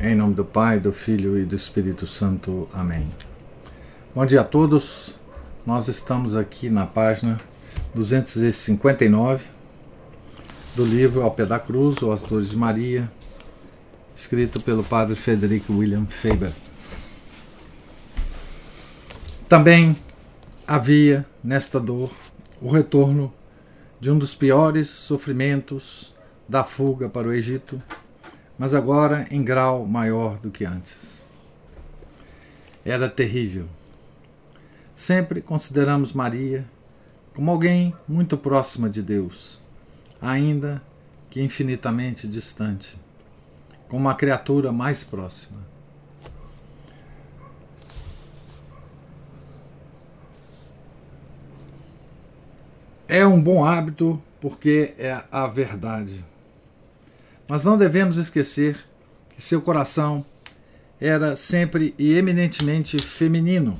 Em nome do Pai, do Filho e do Espírito Santo. Amém. Bom dia a todos. Nós estamos aqui na página 259 do livro Ao Pé da Cruz, ou As Dores de Maria, escrito pelo padre Frederico William Faber. Também havia nesta dor o retorno de um dos piores sofrimentos da fuga para o Egito mas agora em grau maior do que antes. Era terrível. Sempre consideramos Maria como alguém muito próxima de Deus, ainda que infinitamente distante, como uma criatura mais próxima. É um bom hábito porque é a verdade. Mas não devemos esquecer que seu coração era sempre e eminentemente feminino.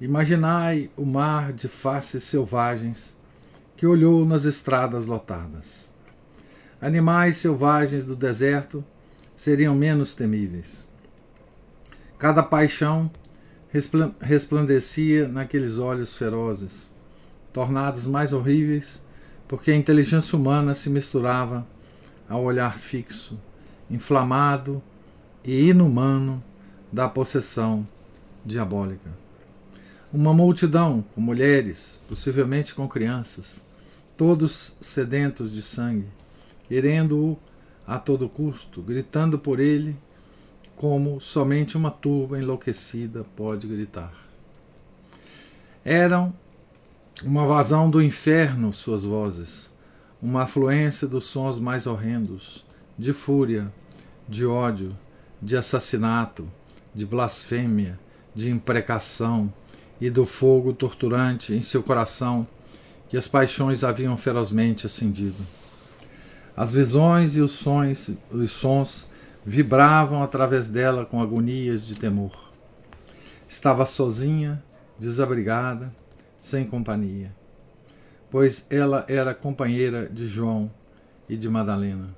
Imaginai o mar de faces selvagens que olhou nas estradas lotadas. Animais selvagens do deserto seriam menos temíveis. Cada paixão resplandecia naqueles olhos ferozes, tornados mais horríveis porque a inteligência humana se misturava ao olhar fixo, inflamado e inumano da possessão diabólica. Uma multidão com mulheres, possivelmente com crianças, todos sedentos de sangue, querendo-o a todo custo, gritando por ele como somente uma turba enlouquecida pode gritar. Eram uma vazão do inferno suas vozes, uma afluência dos sons mais horrendos, de fúria, de ódio, de assassinato, de blasfêmia, de imprecação e do fogo torturante em seu coração que as paixões haviam ferozmente acendido. As visões e os sons, os sons vibravam através dela com agonias de temor. Estava sozinha, desabrigada, sem companhia pois ela era companheira de João e de Madalena.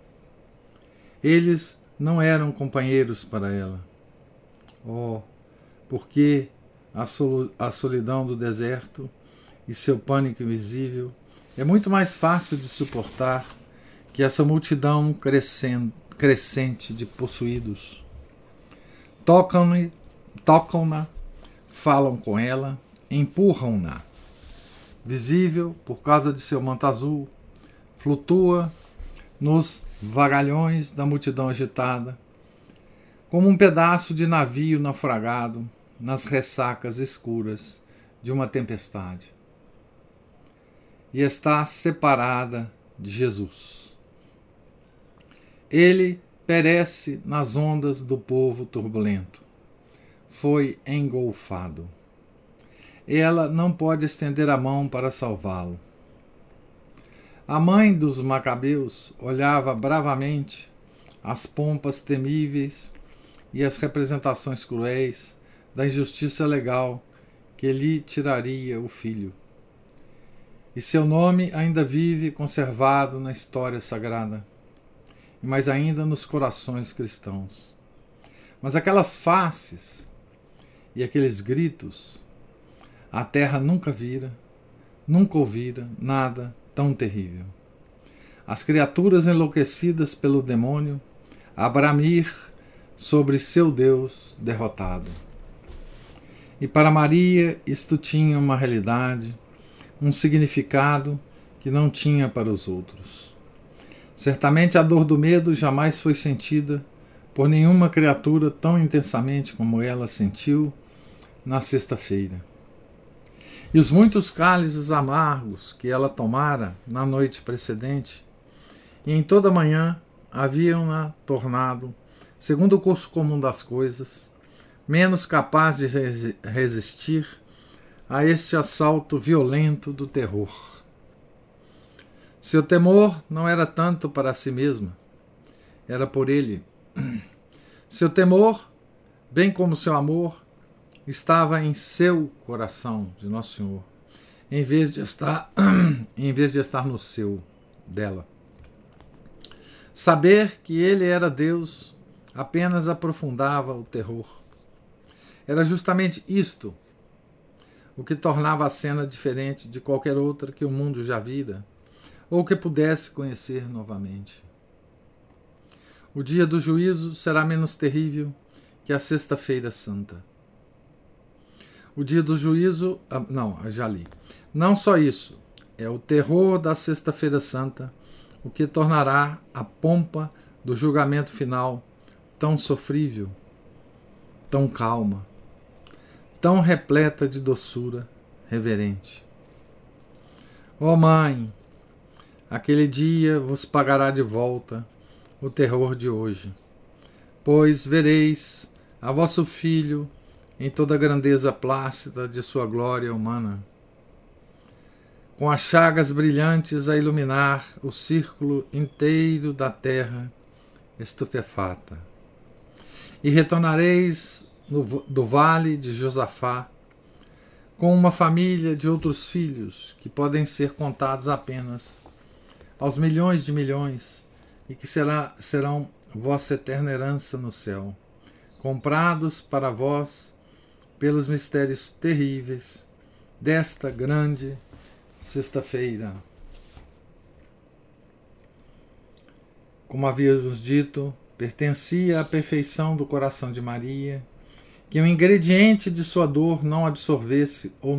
Eles não eram companheiros para ela. Oh, porque a, a solidão do deserto e seu pânico invisível é muito mais fácil de suportar que essa multidão crescente de possuídos. Tocam-na, tocam falam com ela, empurram-na visível por causa de seu manto azul, flutua nos vagalhões da multidão agitada, como um pedaço de navio naufragado nas ressacas escuras de uma tempestade. E está separada de Jesus. Ele perece nas ondas do povo turbulento. Foi engolfado ela não pode estender a mão para salvá-lo. A mãe dos Macabeus olhava bravamente as pompas temíveis e as representações cruéis da injustiça legal que lhe tiraria o filho. E seu nome ainda vive conservado na história sagrada, mas ainda nos corações cristãos. Mas aquelas faces e aqueles gritos a terra nunca vira, nunca ouvira nada tão terrível. As criaturas enlouquecidas pelo demônio a bramir sobre seu Deus derrotado. E para Maria isto tinha uma realidade, um significado que não tinha para os outros. Certamente a dor do medo jamais foi sentida por nenhuma criatura tão intensamente como ela sentiu na sexta-feira e os muitos cálices amargos que ela tomara na noite precedente, e em toda manhã haviam-na tornado segundo o curso comum das coisas, menos capaz de resistir a este assalto violento do terror. Seu temor não era tanto para si mesma, era por ele. Seu temor, bem como seu amor, estava em seu coração de Nosso Senhor, em vez de estar em vez de estar no seu dela. Saber que ele era Deus apenas aprofundava o terror. Era justamente isto o que tornava a cena diferente de qualquer outra que o mundo já vira ou que pudesse conhecer novamente. O dia do juízo será menos terrível que a Sexta-feira Santa. O dia do juízo. Ah, não, já li. Não só isso, é o terror da Sexta-feira Santa o que tornará a pompa do julgamento final tão sofrível, tão calma, tão repleta de doçura reverente. Ó oh Mãe, aquele dia vos pagará de volta o terror de hoje, pois vereis a vosso filho em toda a grandeza plácida de sua glória humana com as chagas brilhantes a iluminar o círculo inteiro da terra estupefata. E retornareis no, do vale de Josafá com uma família de outros filhos que podem ser contados apenas aos milhões de milhões e que será, serão vossa eterna herança no céu, comprados para vós pelos mistérios terríveis desta grande sexta-feira. Como havíamos dito, pertencia à perfeição do coração de Maria que o ingrediente de sua dor não absorvesse ou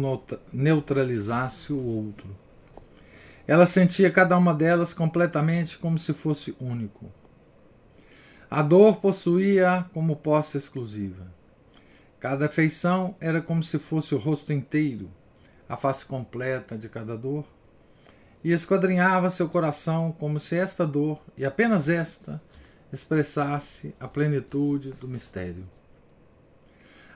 neutralizasse o outro. Ela sentia cada uma delas completamente como se fosse único. A dor possuía como posse exclusiva. Cada afeição era como se fosse o rosto inteiro, a face completa de cada dor, e esquadrinhava seu coração como se esta dor, e apenas esta, expressasse a plenitude do mistério.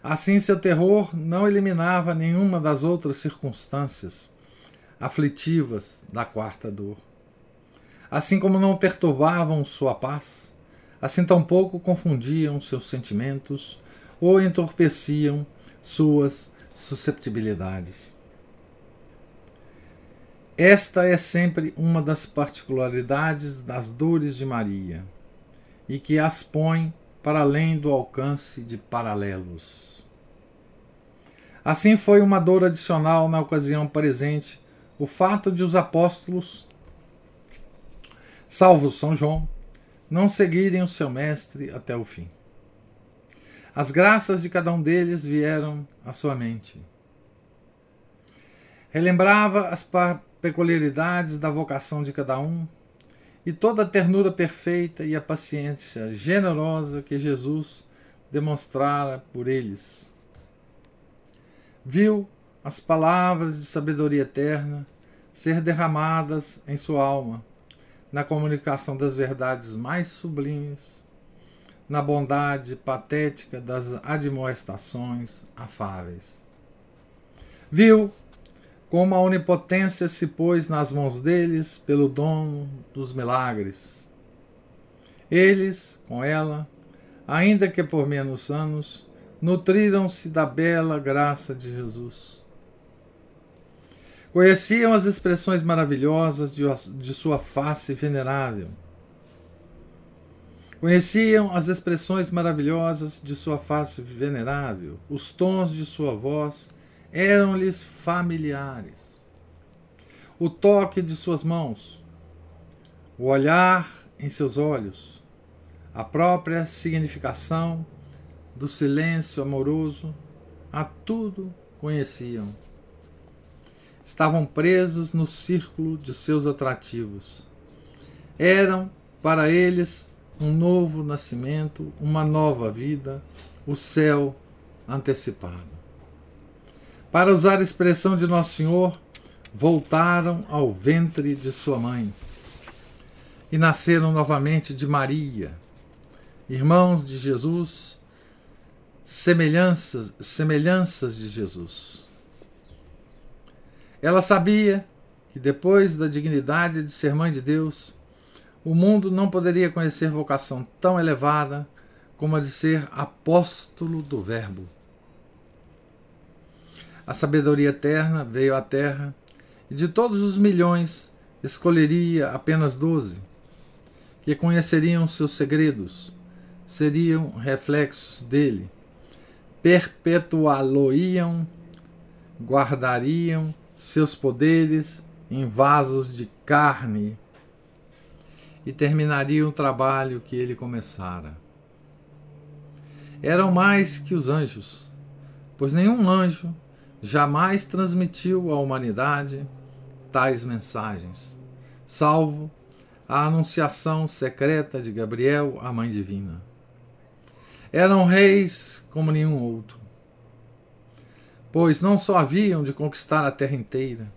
Assim, seu terror não eliminava nenhuma das outras circunstâncias aflitivas da quarta dor. Assim como não perturbavam sua paz, assim tampouco confundiam seus sentimentos ou entorpeciam suas susceptibilidades. Esta é sempre uma das particularidades das dores de Maria e que as põe para além do alcance de paralelos. Assim foi uma dor adicional na ocasião presente o fato de os apóstolos, salvo São João, não seguirem o seu mestre até o fim. As graças de cada um deles vieram à sua mente. Relembrava as peculiaridades da vocação de cada um e toda a ternura perfeita e a paciência generosa que Jesus demonstrara por eles. Viu as palavras de sabedoria eterna ser derramadas em sua alma, na comunicação das verdades mais sublimes, na bondade patética das admoestações afáveis. Viu como a onipotência se pôs nas mãos deles pelo dom dos milagres. Eles, com ela, ainda que por menos anos, nutriram-se da bela graça de Jesus. Conheciam as expressões maravilhosas de, sua face venerável. Conheciam as expressões maravilhosas de sua face venerável, os tons de sua voz eram-lhes familiares. O toque de suas mãos, o olhar em seus olhos, a própria significação do silêncio amoroso, a tudo conheciam. Estavam presos no círculo de seus atrativos. Eram, para eles, um novo nascimento, uma nova vida, o céu antecipado. Para usar a expressão de Nosso Senhor, voltaram ao ventre de sua mãe e nasceram novamente de Maria, irmãos de Jesus, semelhanças, semelhanças de Jesus. Ela sabia que depois da dignidade de ser mãe de Deus, o mundo não poderia conhecer vocação tão elevada como a de ser apóstolo do Verbo. A sabedoria eterna veio à Terra e de todos os milhões escolheria apenas doze, que conheceriam seus segredos, seriam reflexos dele, perpetuá-lo-iam, guardariam seus poderes em vasos de carne e terminariam o trabalho que ele começara. Eram mais que os anjos, pois nenhum anjo jamais transmitiu à humanidade tais mensagens, salvo a anunciação secreta de Gabriel à Mãe Divina. Eram reis como nenhum outro, pois não só haviam de conquistar a terra inteira,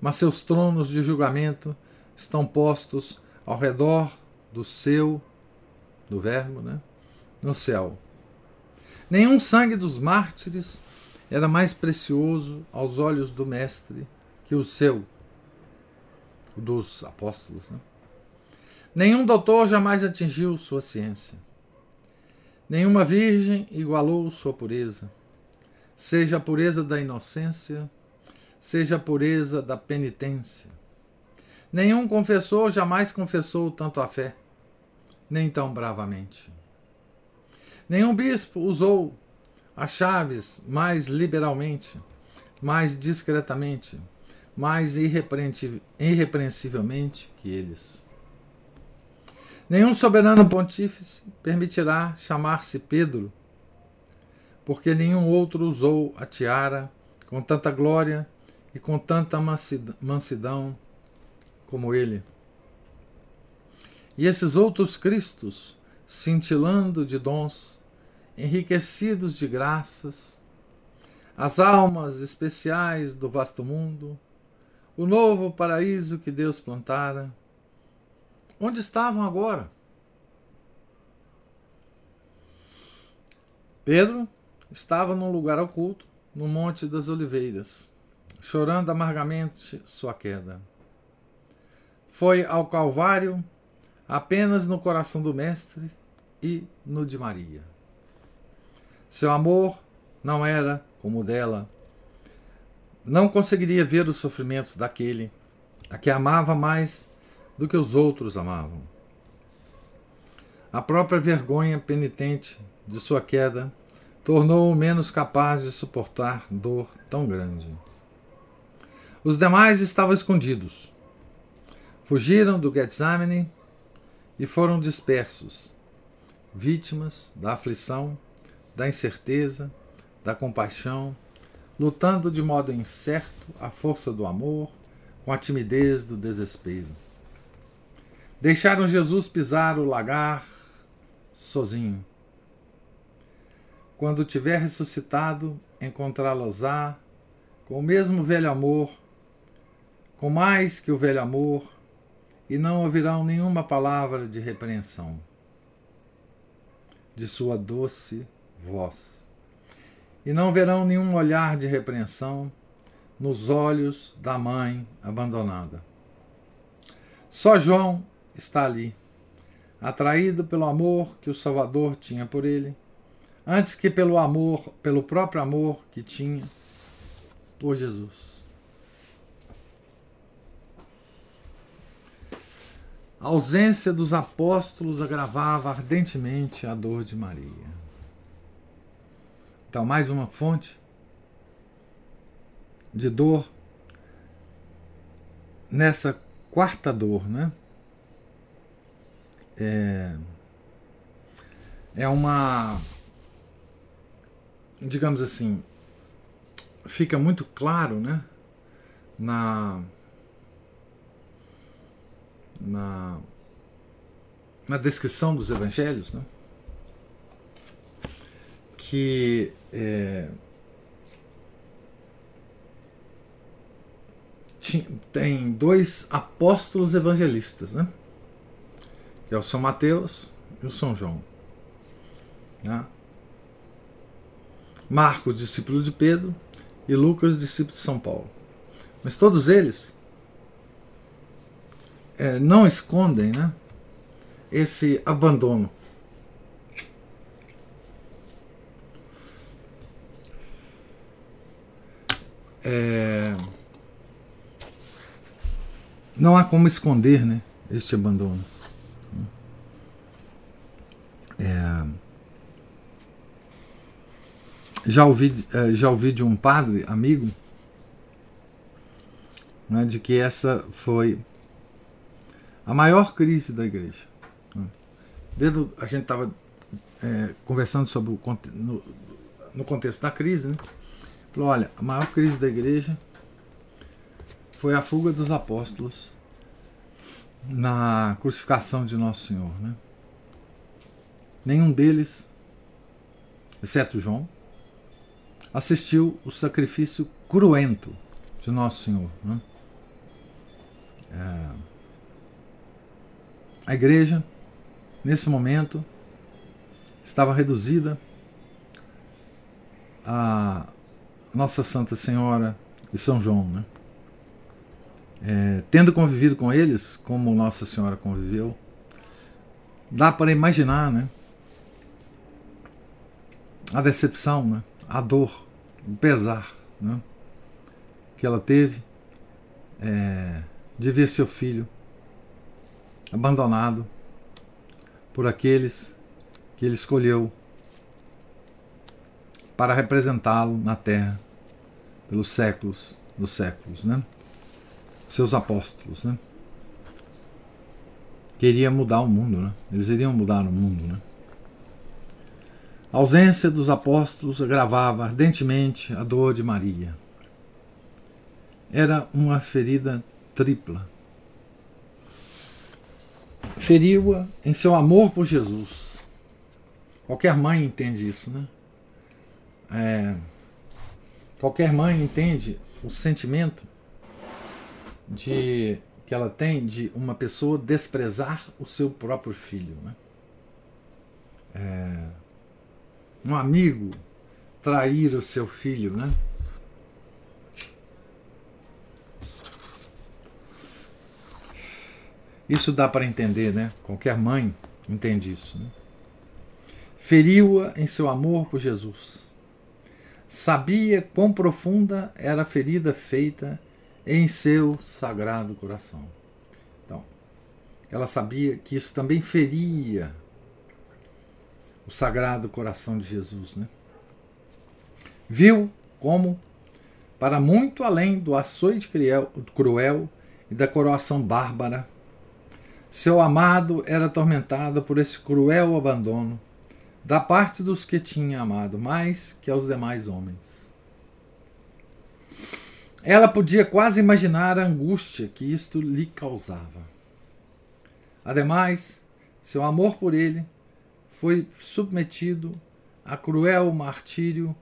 mas seus tronos de julgamento estão postos ao redor do seu, do Verbo, né? no céu. Nenhum sangue dos mártires era mais precioso aos olhos do Mestre que o seu, dos apóstolos. Né? Nenhum doutor jamais atingiu sua ciência. Nenhuma virgem igualou sua pureza, seja a pureza da inocência, seja a pureza da penitência. Nenhum confessor jamais confessou tanto a fé, nem tão bravamente. Nenhum bispo usou as chaves mais liberalmente, mais discretamente, mais irrepreensivelmente que eles. Nenhum soberano pontífice permitirá chamar-se Pedro, porque nenhum outro usou a tiara com tanta glória e com tanta mansidão como ele. E esses outros Cristos, cintilando de dons, enriquecidos de graças, as almas especiais do vasto mundo, o novo paraíso que Deus plantara. Onde estavam agora? Pedro estava num lugar oculto, no Monte das Oliveiras, chorando amargamente sua queda. Foi ao Calvário apenas no coração do Mestre e no de Maria. Seu amor não era como o dela. Não conseguiria ver os sofrimentos daquele a que amava mais do que os outros amavam. A própria vergonha penitente de sua queda tornou-o menos capaz de suportar dor tão grande. Os demais estavam escondidos. Fugiram do Getsemane e foram dispersos, vítimas da aflição da incerteza, da compaixão, lutando de modo incerto a força do amor com a timidez do desespero. Deixaram Jesus pisar o lagar sozinho. Quando tiver ressuscitado, encontrá-los-á com o mesmo velho amor, com mais que o velho amor, e não ouvirão nenhuma palavra de repreensão de sua doce vós. E não verão nenhum olhar de repreensão nos olhos da mãe abandonada. Só João está ali, atraído pelo amor que o Salvador tinha por ele, antes que pelo amor, pelo próprio amor que tinha por Jesus. A ausência dos apóstolos agravava ardentemente a dor de Maria. Então, mais uma fonte de dor nessa quarta dor, né? É, é uma, digamos assim, fica muito claro, né? Na, na, na descrição dos evangelhos, né? que é, tem dois apóstolos evangelistas, né? Que é o São Mateus e o São João. Né? Marcos, discípulo de Pedro, e Lucas, discípulo de São Paulo. Mas todos eles é, não escondem né, esse abandono. É, não há como esconder né, este abandono. É, já, ouvi, é, já ouvi de um padre, amigo, né, de que essa foi a maior crise da igreja. Desde a gente estava é, conversando sobre o no, no contexto da crise, né? Falou, olha, a maior crise da igreja foi a fuga dos apóstolos na crucificação de Nosso Senhor. Né? Nenhum deles, exceto João, assistiu o sacrifício cruento de Nosso Senhor. Né? É... A igreja, nesse momento, estava reduzida a Nossa Santa Senhora e São João. Né? É, tendo convivido com eles, como Nossa Senhora conviveu, dá para imaginar né, a decepção, né, a dor, o pesar né, que ela teve é, de ver seu filho abandonado por aqueles que ele escolheu para representá-lo na terra pelos séculos dos séculos, né? seus apóstolos, né? Queria mudar o mundo, né? Eles iriam mudar o mundo, né? A ausência dos apóstolos agravava ardentemente a dor de Maria. Era uma ferida tripla. Feriu-a em seu amor por Jesus. Qualquer mãe entende isso, né? É, qualquer mãe entende o sentimento de que ela tem de uma pessoa desprezar o seu próprio filho. Né? É, um amigo trair o seu filho, né? Isso dá para entender, né? Qualquer mãe entende isso. Né? Feriu-a em seu amor por Jesus. Sabia quão profunda era a ferida feita em seu sagrado coração. Então, ela sabia que isso também feria o sagrado coração de Jesus, né? Viu como, para muito além do açoite cruel e da coroação bárbara, seu amado era atormentado por esse cruel abandono da parte dos que tinha amado mais que aos demais homens. Ela podia quase imaginar a angústia que isto lhe causava. Ademais, seu amor por ele foi submetido a cruel martírio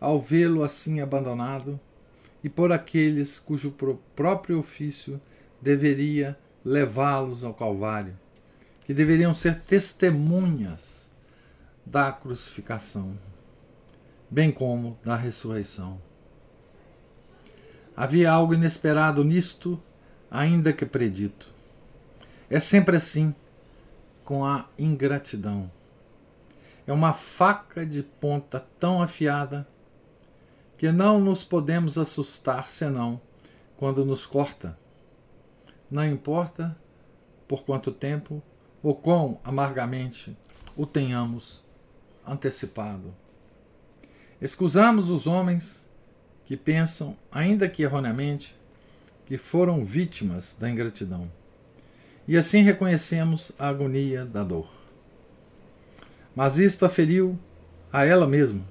ao vê-lo assim abandonado e por aqueles cujo próprio ofício deveria levá-los ao Calvário, que deveriam ser testemunhas da crucificação, bem como da ressurreição. Havia algo inesperado nisto, ainda que predito. É sempre assim com a ingratidão. É uma faca de ponta tão afiada que não nos podemos assustar senão quando nos corta. Não importa por quanto tempo ou quão amargamente o tenhamos antecipado. Excusamos os homens que pensam, ainda que erroneamente, que foram vítimas da ingratidão. E assim reconhecemos a agonia da dor. Mas isto aferiu a ela mesma.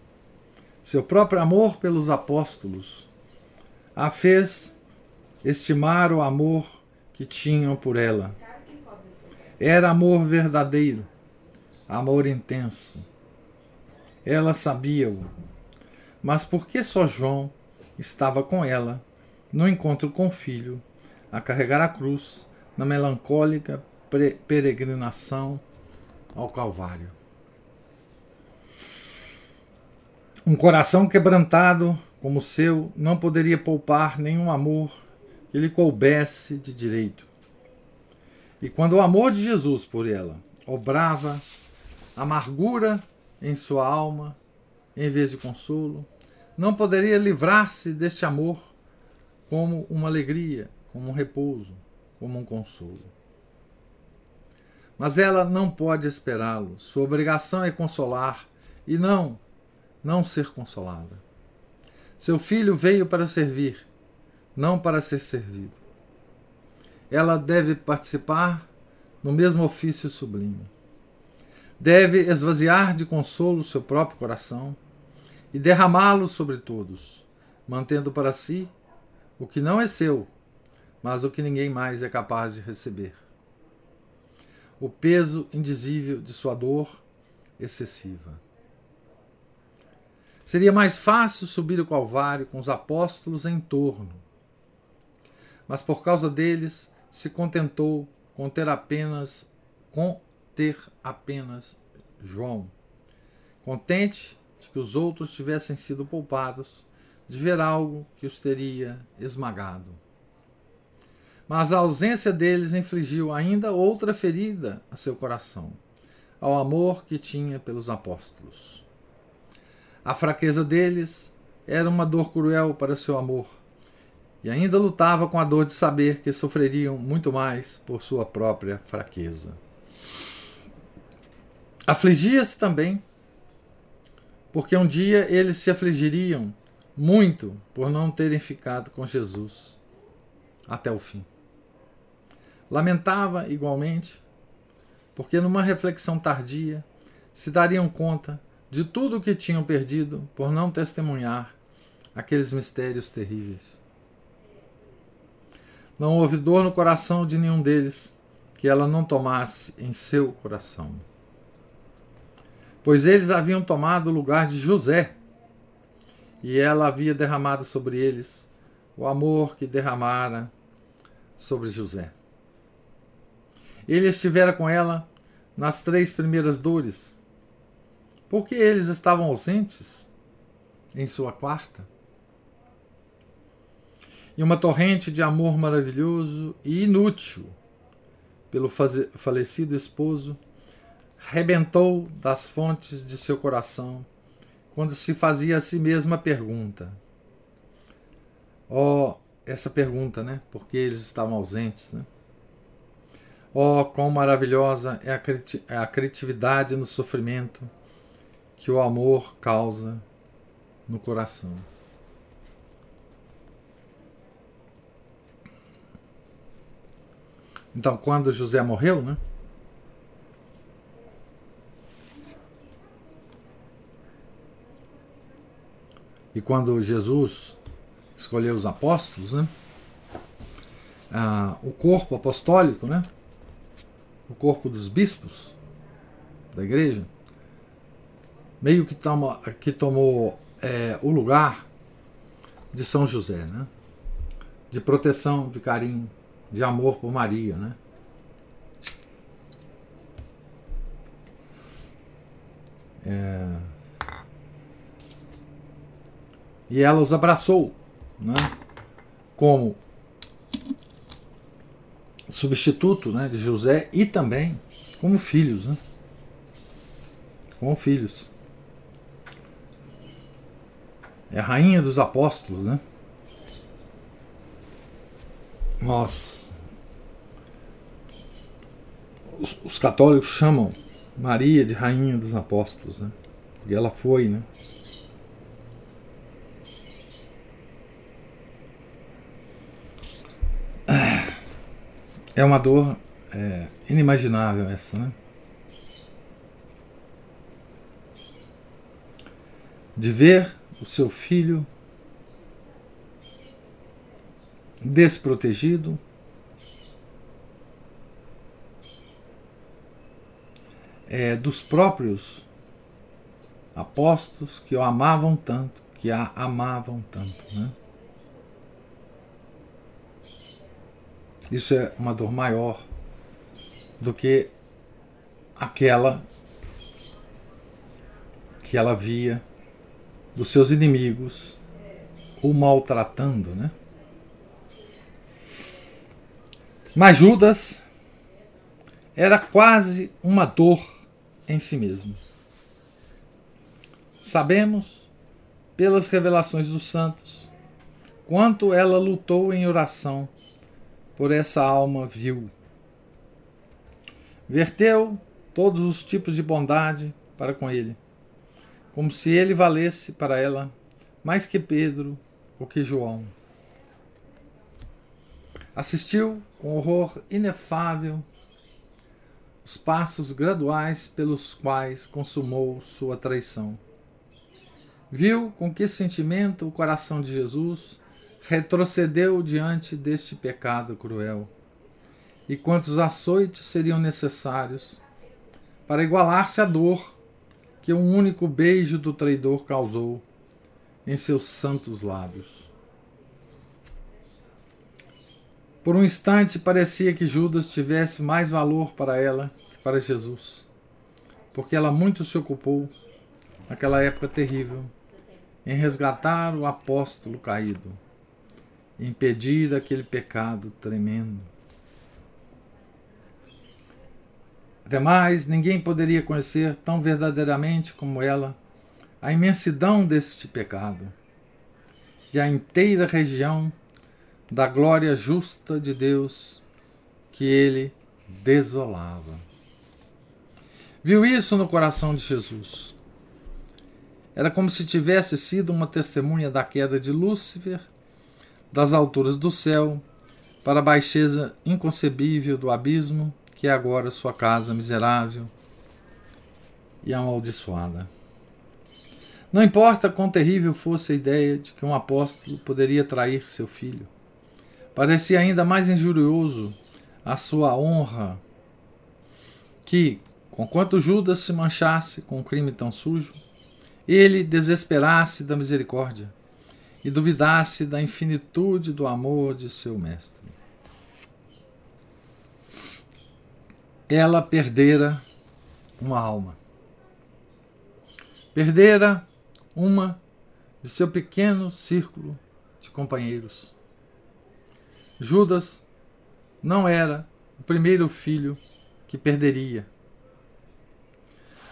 Seu próprio amor pelos apóstolos a fez estimar o amor que tinham por ela. Era amor verdadeiro, amor intenso. Ela sabia-o. Mas por que só João estava com ela, no encontro com o filho, a carregar a cruz, na melancólica peregrinação ao Calvário. Um coração quebrantado como o seu não poderia poupar nenhum amor lhe coubesse de direito. E quando o amor de Jesus por ela obrava amargura em sua alma, em vez de consolo, não poderia livrar-se deste amor como uma alegria, como um repouso, como um consolo. Mas ela não pode esperá-lo. Sua obrigação é consolar e não, não ser consolada. Seu filho veio para servir, não para ser servido. Ela deve participar no mesmo ofício sublime. Deve esvaziar de consolo seu próprio coração e derramá-lo sobre todos, mantendo para si o que não é seu, mas o que ninguém mais é capaz de receber. O peso indizível de sua dor excessiva. Seria mais fácil subir o Calvário com os apóstolos em torno, mas por causa deles se contentou com ter apenas com ter apenas João. Contente de que os outros tivessem sido poupados de ver algo que os teria esmagado. Mas a ausência deles infligiu ainda outra ferida a seu coração, ao amor que tinha pelos apóstolos. A fraqueza deles era uma dor cruel para seu amor, e ainda lutava com a dor de saber que sofreriam muito mais por sua própria fraqueza. Afligia-se também, porque um dia eles se afligiriam muito por não terem ficado com Jesus até o fim. Lamentava igualmente, porque numa reflexão tardia se dariam conta de tudo o que tinham perdido por não testemunhar aqueles mistérios terríveis. Não houve dor no coração de nenhum deles que ela não tomasse em seu coração. Pois eles haviam tomado o lugar de José, e ela havia derramado sobre eles o amor que derramara sobre José. Ele estivera com ela nas três primeiras dores, porque eles estavam ausentes em sua quarta e uma torrente de amor maravilhoso e inútil pelo falecido esposo rebentou das fontes de seu coração quando se fazia a si mesma a pergunta. Oh, essa pergunta, né? Porque eles estavam ausentes, né? Oh, quão maravilhosa é a, é a criatividade no sofrimento que o amor causa no coração. Então, quando José morreu, né? E quando Jesus escolheu os apóstolos, né? Ah, o corpo apostólico, né? O corpo dos bispos da igreja, meio que, toma, que tomou é, o lugar de São José, né? De proteção, de carinho, de amor por Maria, né? É... E ela os abraçou, né? Como substituto, né, de José e também como filhos, né? Como filhos. É a rainha dos apóstolos, né? Nós os, os católicos chamam Maria de rainha dos apóstolos, né? Porque ela foi, né? É uma dor é, inimaginável essa, né? De ver o seu filho desprotegido, é, dos próprios apóstolos que o amavam tanto, que a amavam tanto. Né? Isso é uma dor maior do que aquela que ela via dos seus inimigos, o maltratando, né? Mas Judas era quase uma dor em si mesmo. Sabemos, pelas revelações dos santos, quanto ela lutou em oração por essa alma vil. Verteu todos os tipos de bondade para com ele, como se ele valesse para ela mais que Pedro ou que João. Assistiu com horror inefável os passos graduais pelos quais consumou sua traição. Viu com que sentimento o coração de Jesus retrocedeu diante deste pecado cruel, e quantos açoites seriam necessários para igualar-se à dor que um único beijo do traidor causou em seus santos lábios. Por um instante parecia que Judas tivesse mais valor para ela que para Jesus, porque ela muito se ocupou, naquela época terrível, em resgatar o apóstolo caído, impedir aquele pecado tremendo. Ademais, ninguém poderia conhecer tão verdadeiramente como ela a imensidão deste pecado e a inteira região da glória justa de Deus que ele desolava. Viu isso no coração de Jesus. Era como se tivesse sido uma testemunha da queda de Lúcifer das alturas do céu para a baixeza inconcebível do abismo que é agora sua casa miserável e amaldiçoada. Não importa quão terrível fosse a ideia de que um apóstolo poderia trair seu filho, parecia ainda mais injurioso a sua honra que, conquanto Judas se manchasse com um crime tão sujo, ele desesperasse da misericórdia e duvidasse da infinitude do amor de seu mestre. Ela perdera uma alma. Perdera uma de seu pequeno círculo de companheiros. Judas não era o primeiro filho que perderia.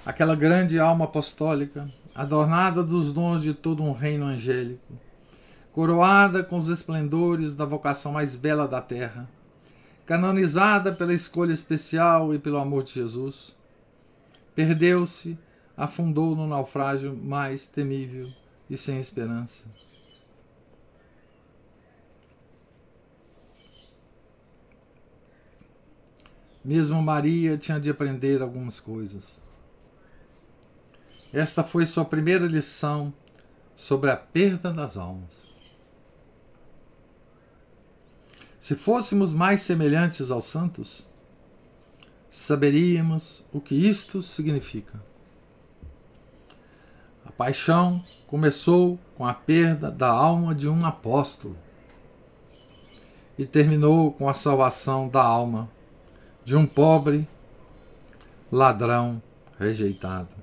Aquela grande alma apostólica, adornada dos dons de todo um reino angélico, coroada com os esplendores da vocação mais bela da terra, canonizada pela escolha especial e pelo amor de Jesus, perdeu-se afundou no naufrágio mais temível e sem esperança. Mesmo Maria tinha de aprender algumas coisas. Esta foi sua primeira lição sobre a perda das almas. Se fôssemos mais semelhantes aos santos, saberíamos o que isto significa. A paixão começou com a perda da alma de um apóstolo e terminou com a salvação da alma de um pobre ladrão rejeitado.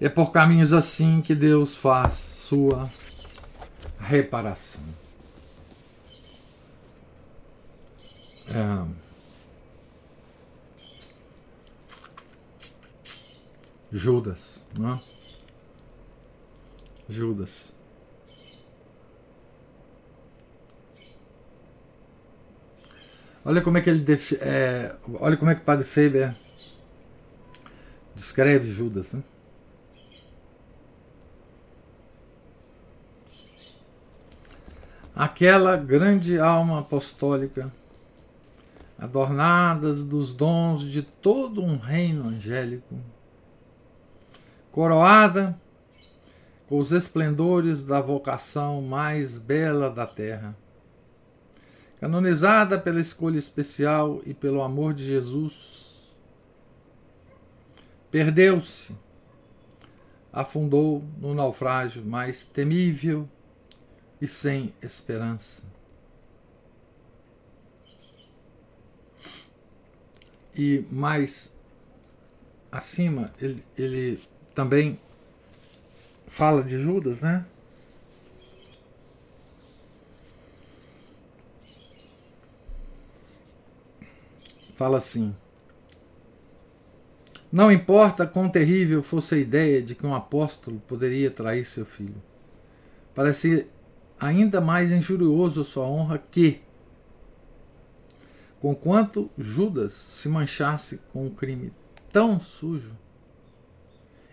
É por caminhos assim que Deus faz sua reparação. É, Judas, não é? Judas. Olha como é que ele é, olha como é que o Padre Faber descreve Judas, né? Aquela grande alma apostólica, adornadas dos dons de todo um reino angélico, coroada com os esplendores da vocação mais bela da terra. Canonizada pela escolha especial e pelo amor de Jesus, perdeu-se, afundou no naufrágio mais temível e sem esperança. E mais acima, ele, ele também fala de Judas, né? Fala assim: Não importa quão terrível fosse a ideia de que um apóstolo poderia trair seu filho. Parece ainda mais injurioso a sua honra que, conquanto Judas se manchasse com um crime tão sujo,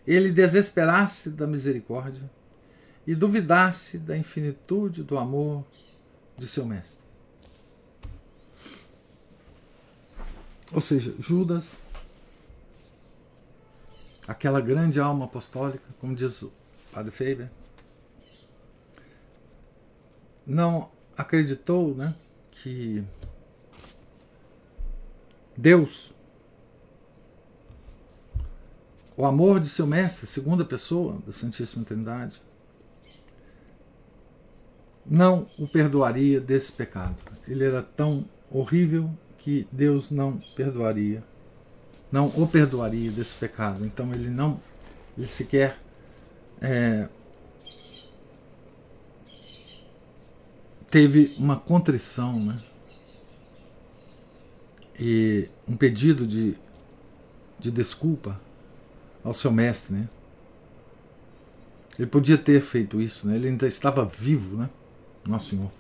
ele desesperasse da misericórdia e duvidasse da infinitude do amor de seu mestre. Ou seja, Judas, aquela grande alma apostólica, como diz o Padre Faber, não acreditou né, que Deus, o amor de seu mestre, segunda pessoa da Santíssima Trindade, não o perdoaria desse pecado. Ele era tão horrível que Deus não perdoaria, não o perdoaria desse pecado. Então ele não, ele sequer é, teve uma contrição, né? E um pedido de, de desculpa ao seu mestre, né? Ele podia ter feito isso, né? Ele ainda estava vivo, né? Nosso Senhor.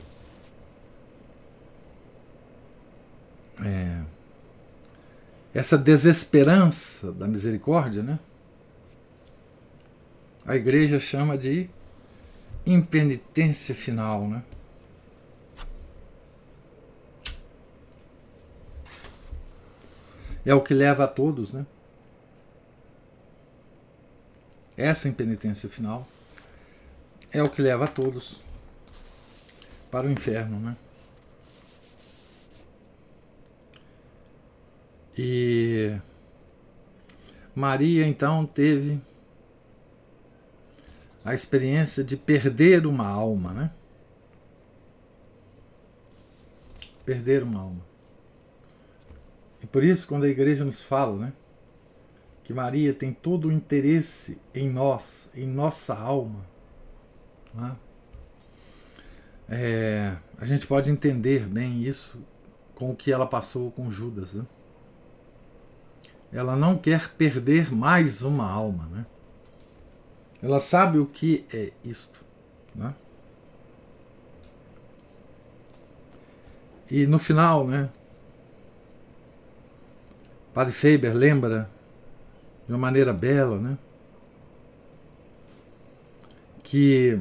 É, essa desesperança da misericórdia, né? A igreja chama de impenitência final, né? É o que leva a todos, né? Essa impenitência final é o que leva a todos para o inferno, né? E Maria então teve a experiência de perder uma alma, né? Perder uma alma. E por isso, quando a igreja nos fala, né? Que Maria tem todo o interesse em nós, em nossa alma, né? é, a gente pode entender bem isso com o que ela passou com Judas, né? Ela não quer perder mais uma alma, né? Ela sabe o que é isto, né? E no final, né? Padre Faber lembra de uma maneira bela, né? Que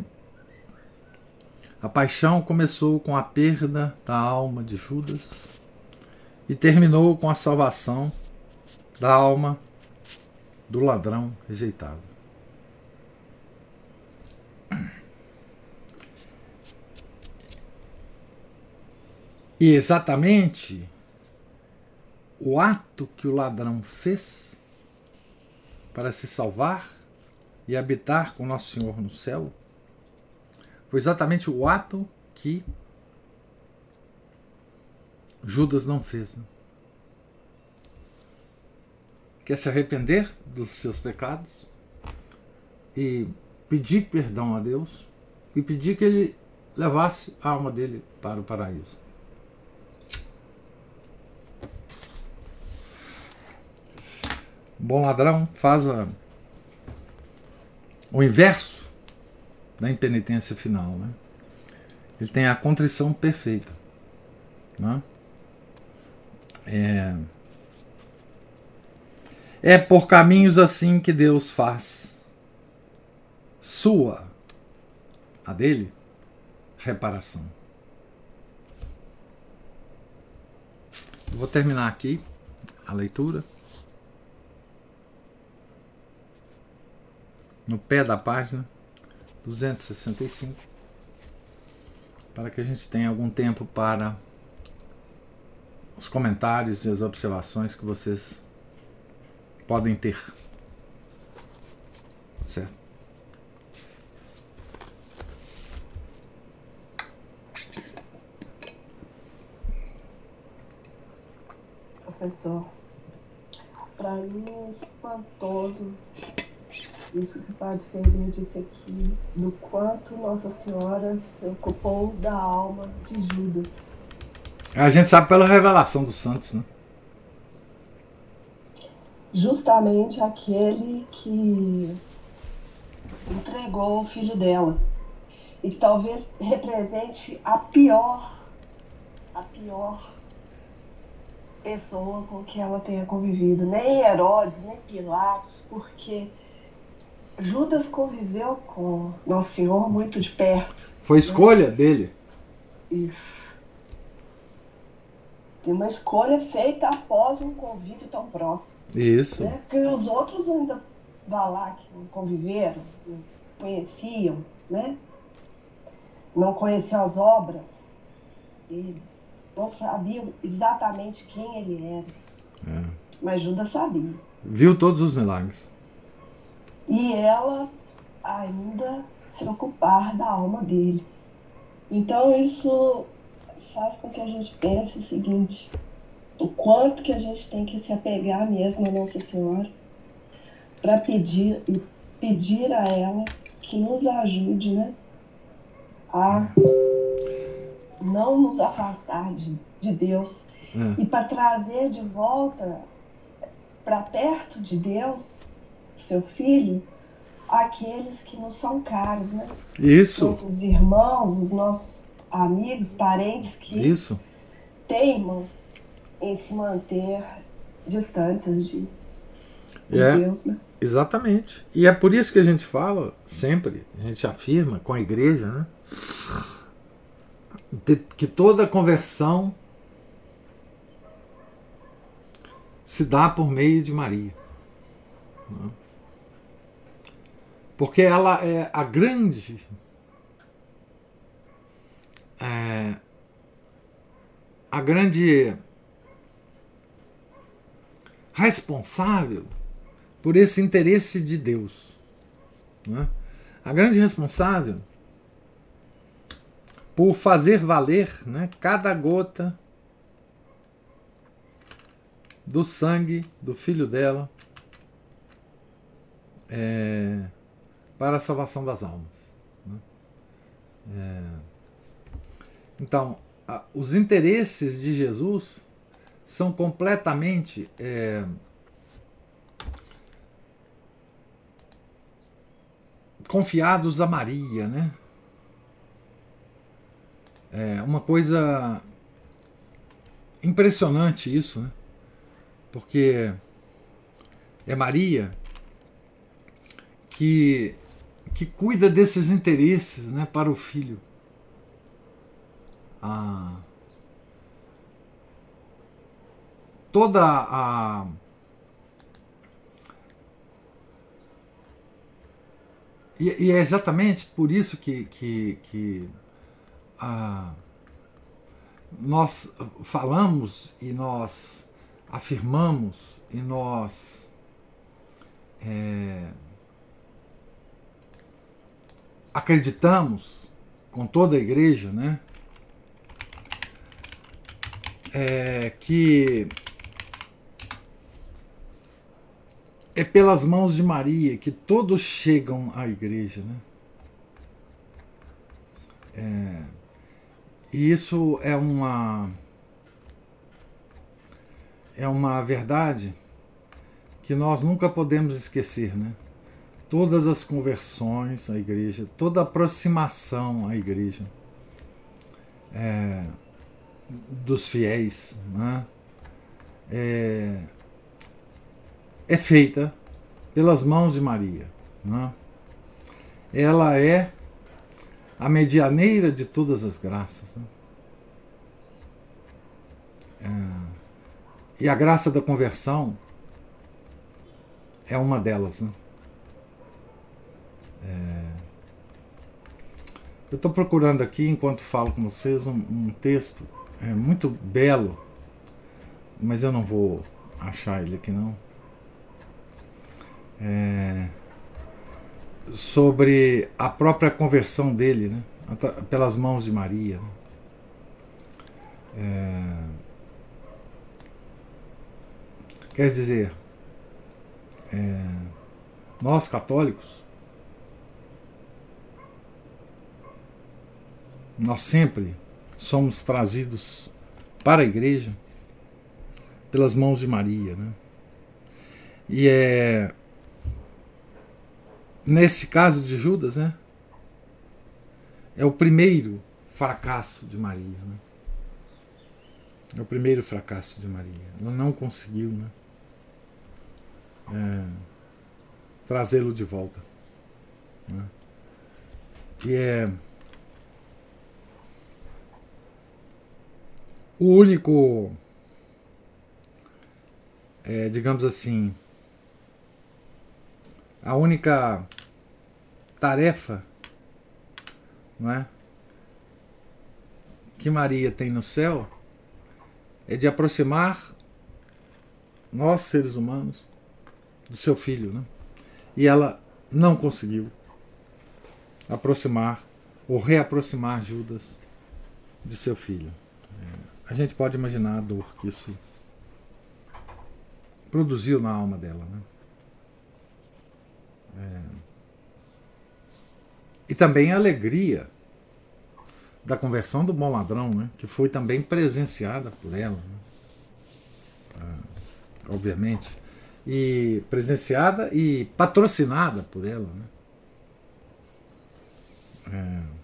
a paixão começou com a perda da alma de Judas e terminou com a salvação da alma do ladrão rejeitado. E exatamente o ato que o ladrão fez para se salvar e habitar com Nosso Senhor no céu foi exatamente o ato que Judas não fez. Né? Quer se arrepender dos seus pecados e pedir perdão a Deus e pedir que ele levasse a alma dele para o paraíso. Bom ladrão faz a, o inverso da impenitência final. Né? Ele tem a contrição perfeita. Né? É, é por caminhos assim que Deus faz. Sua, a dele, reparação. Vou terminar aqui a leitura. No pé da página 265. Para que a gente tenha algum tempo para os comentários e as observações que vocês podem ter. Certo? Professor, para mim é espantoso isso que o Padre Ferreira disse aqui, do quanto Nossa Senhora se ocupou da alma de Judas. A gente sabe pela revelação dos santos, né? Justamente aquele que entregou o filho dela. E que talvez represente a pior, a pior pessoa com que ela tenha convivido. Nem Herodes, nem Pilatos, porque Judas conviveu com Nosso Senhor muito de perto. Foi escolha né? dele. Isso. Uma escolha feita após um convívio tão próximo. Isso. Né? Porque os outros ainda vá lá que não conviveram, não conheciam, né? Não conheciam as obras. E não sabiam exatamente quem ele era. É. Mas Judas sabia. Viu todos os milagres e ela ainda se ocupar da alma dele. Então isso faz com que a gente pense o seguinte, o quanto que a gente tem que se apegar mesmo a Nossa Senhora para pedir pedir a ela que nos ajude, né, a não nos afastar de, de Deus é. e para trazer de volta para perto de Deus seu filho aqueles que nos são caros, né? Isso. Nossos irmãos, os nossos amigos, parentes que Isso. teimam em se manter distantes de, de é, Deus, né? Exatamente. E é por isso que a gente fala sempre, a gente afirma com a igreja, né? Que toda conversão se dá por meio de Maria. Né? porque ela é a grande é, a grande responsável por esse interesse de Deus. Né? A grande responsável por fazer valer né, cada gota do sangue do filho dela. É, para a salvação das almas. Né? É... Então, os interesses de Jesus são completamente é, confiados a Maria, né? É uma coisa impressionante isso, né? Porque é Maria que que cuida desses interesses né, para o filho. Ah, toda a e, e, é exatamente por isso que, que, que ah, nós falamos e nós afirmamos e nós é, acreditamos, com toda a igreja, né, é que é pelas mãos de Maria que todos chegam à igreja, né? É, e isso é uma é uma verdade que nós nunca podemos esquecer, né? todas as conversões à igreja, toda aproximação à igreja é, dos fiéis, né, é, é, feita pelas mãos de Maria. Né? Ela é a medianeira de todas as graças. Né? É, e a graça da conversão é uma delas. Né? É... Eu estou procurando aqui, enquanto falo com vocês, um, um texto é, muito belo, mas eu não vou achar ele aqui não. É... Sobre a própria conversão dele, né? pelas mãos de Maria. Né? É... Quer dizer, é, nós católicos, nós sempre somos trazidos para a igreja pelas mãos de Maria, né? E é nesse caso de Judas, né? É o primeiro fracasso de Maria, né? É o primeiro fracasso de Maria. Ela não conseguiu, né? É, trazê-lo de volta. Né? E é o único, é, digamos assim, a única tarefa não é, que Maria tem no céu é de aproximar nós, seres humanos, de seu filho. Né? E ela não conseguiu aproximar ou reaproximar Judas de seu filho. A gente pode imaginar a dor que isso produziu na alma dela. Né? É. E também a alegria da conversão do bom ladrão, né? que foi também presenciada por ela, né? ah, obviamente, e presenciada e patrocinada por ela. Né? É.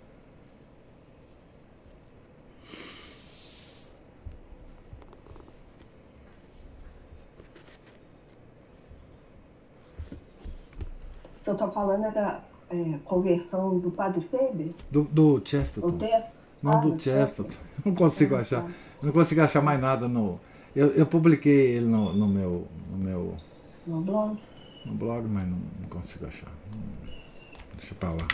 Senhor está falando da é, conversão do Padre Feber? Do, do Chesterton. O texto? Não, ah, do Chesterton. Não consigo ah, achar. Tá. Não consigo achar mais nada no. Eu, eu publiquei ele no, no, meu, no meu. No blog? No blog, mas não, não consigo achar. Deixa pra lá.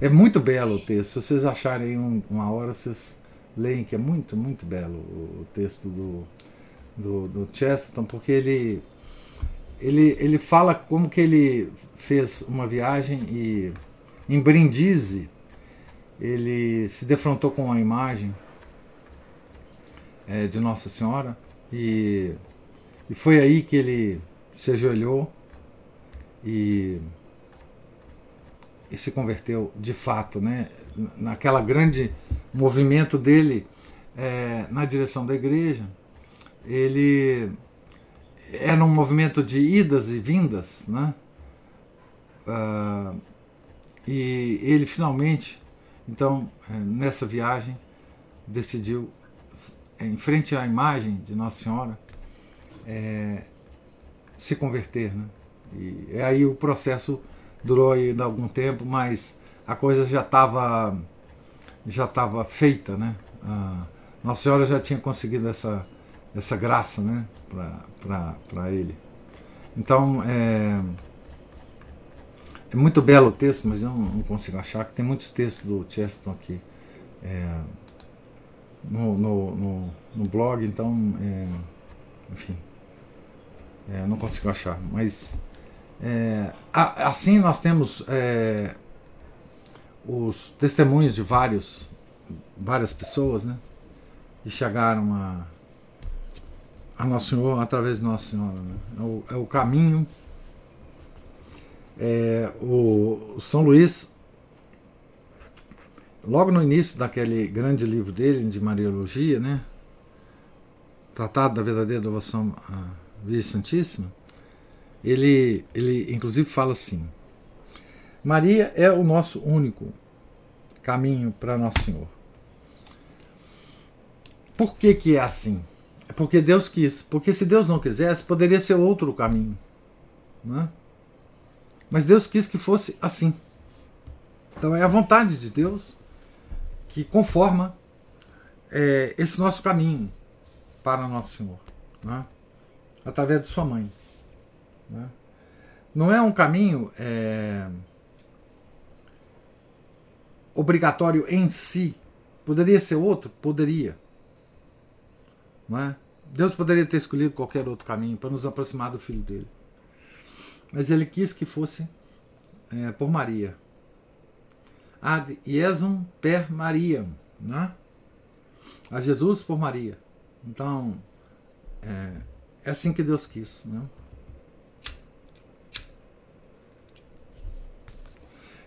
É muito belo o texto. Se vocês acharem um, uma hora, vocês leem, que é muito, muito belo o, o texto do, do, do Chesterton, porque ele ele, ele fala como que ele fez uma viagem e em Brindisi ele se defrontou com a imagem é, de Nossa Senhora e, e foi aí que ele se ajoelhou e, e se converteu de fato, né? naquela grande movimento dele é, na direção da igreja, ele era um movimento de idas e vindas, né? Uh, e ele finalmente, então, eh, nessa viagem, decidiu, em frente à imagem de Nossa Senhora, é, se converter. Né? E aí o processo durou ainda algum tempo, mas a coisa já estava já estava feita, né? A Nossa Senhora já tinha conseguido essa, essa graça, né? para ele. Então, é, é muito belo o texto, mas eu não, consigo achar que tem muitos textos do Cheston aqui é, no, no, no, no, blog, então, é, enfim, é, não consigo achar. Mas, é, assim, nós temos é, os testemunhos de vários, várias pessoas, né? Que chegaram a a Nosso Senhor através de Nossa Senhora. Né? É, o, é, o, caminho. É, o, São Luís, logo no início daquele grande livro dele, de Mariologia, né? Tratado da Verdadeira Devoção à Virgem Santíssima, ele, ele inclusive fala assim: Maria é o nosso único caminho para Nosso Senhor. Por que, que é assim? É porque Deus quis. Porque se Deus não quisesse, poderia ser outro caminho. Né? Mas Deus quis que fosse assim. Então é a vontade de Deus que conforma é, esse nosso caminho para Nosso Senhor. Né? Através de sua mãe. Né? Não é um caminho é, obrigatório em si. Poderia ser outro? Poderia. Não é? Deus poderia ter escolhido qualquer outro caminho para nos aproximar do filho dele. Mas ele quis que fosse é, por Maria. Ad Iesum per Maria. Né? A Jesus por Maria. Então, é, é assim que Deus quis. Né?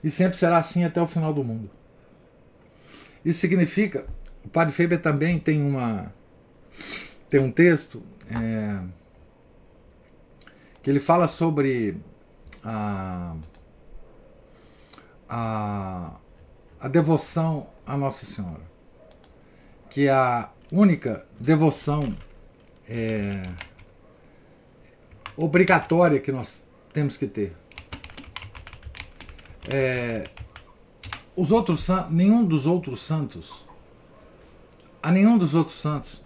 E sempre será assim até o final do mundo. Isso significa, o Padre Faber também tem uma tem um texto é, que ele fala sobre a, a, a devoção a Nossa Senhora, que é a única devoção é, obrigatória que nós temos que ter. É, os outros nenhum dos outros santos, a nenhum dos outros santos,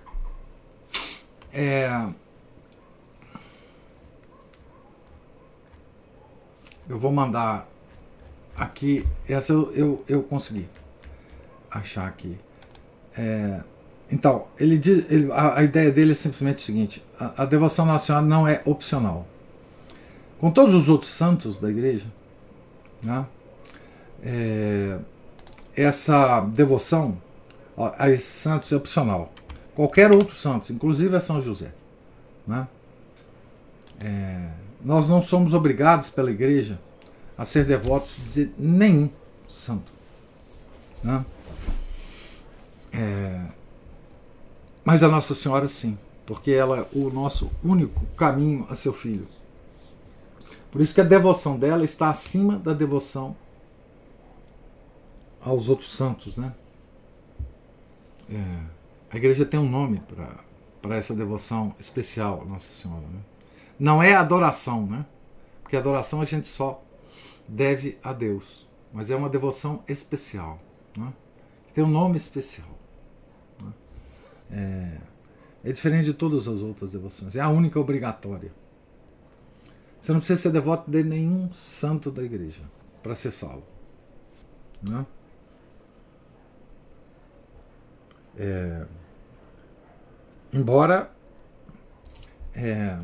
é, eu vou mandar aqui, essa eu, eu, eu consegui achar aqui. É, então, ele diz, ele, a, a, ideia dele é simplesmente o seguinte: a, a devoção nacional não é opcional. Com todos os outros santos da igreja, né, é, essa devoção a esses santos é opcional. Qualquer outro santo, inclusive a São José. Né? É, nós não somos obrigados pela igreja a ser devotos de nenhum santo. Né? É, mas a Nossa Senhora sim, porque ela é o nosso único caminho a seu filho. Por isso que a devoção dela está acima da devoção aos outros santos, né? É, a igreja tem um nome para essa devoção especial a Nossa Senhora, né? Não é adoração, né? Porque adoração a gente só deve a Deus, mas é uma devoção especial, né? Tem um nome especial. Né? É, é diferente de todas as outras devoções. É a única obrigatória. Você não precisa ser devoto de nenhum santo da igreja para ser salvo. Né? É, embora é,